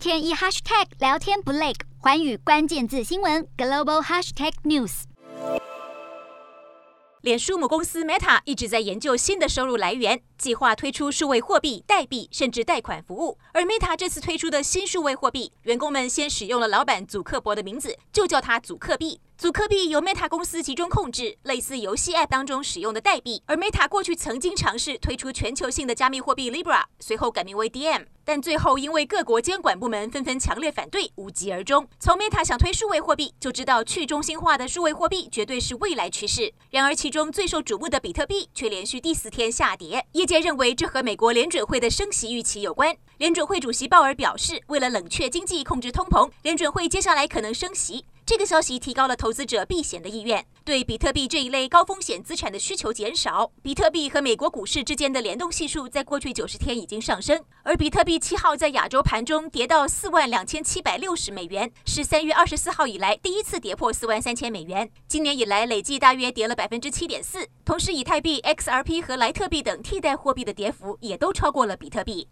天一 hashtag 聊天不累，寰宇关键字新闻 global hashtag news。脸书母公司 Meta 一直在研究新的收入来源，计划推出数位货币、代币，甚至贷款服务。而 Meta 这次推出的新数位货币，员工们先使用了老板祖克伯的名字，就叫它祖克币。祖科币由 Meta 公司集中控制，类似游戏 App 当中使用的代币。而 Meta 过去曾经尝试推出全球性的加密货币 Libra，随后改名为 DM，但最后因为各国监管部门纷纷强烈反对，无疾而终。从 Meta 想推数位货币，就知道去中心化的数位货币绝对是未来趋势。然而，其中最受瞩目的比特币却连续第四天下跌。业界认为这和美国联准会的升息预期有关。联准会主席鲍尔表示，为了冷却经济、控制通膨，联准会接下来可能升息。这个消息提高了投资者避险的意愿，对比特币这一类高风险资产的需求减少。比特币和美国股市之间的联动系数在过去九十天已经上升，而比特币七号在亚洲盘中跌到四万两千七百六十美元，是三月二十四号以来第一次跌破四万三千美元。今年以来累计大约跌了百分之七点四。同时，以太币、XRP 和莱特币等替代货币的跌幅也都超过了比特币。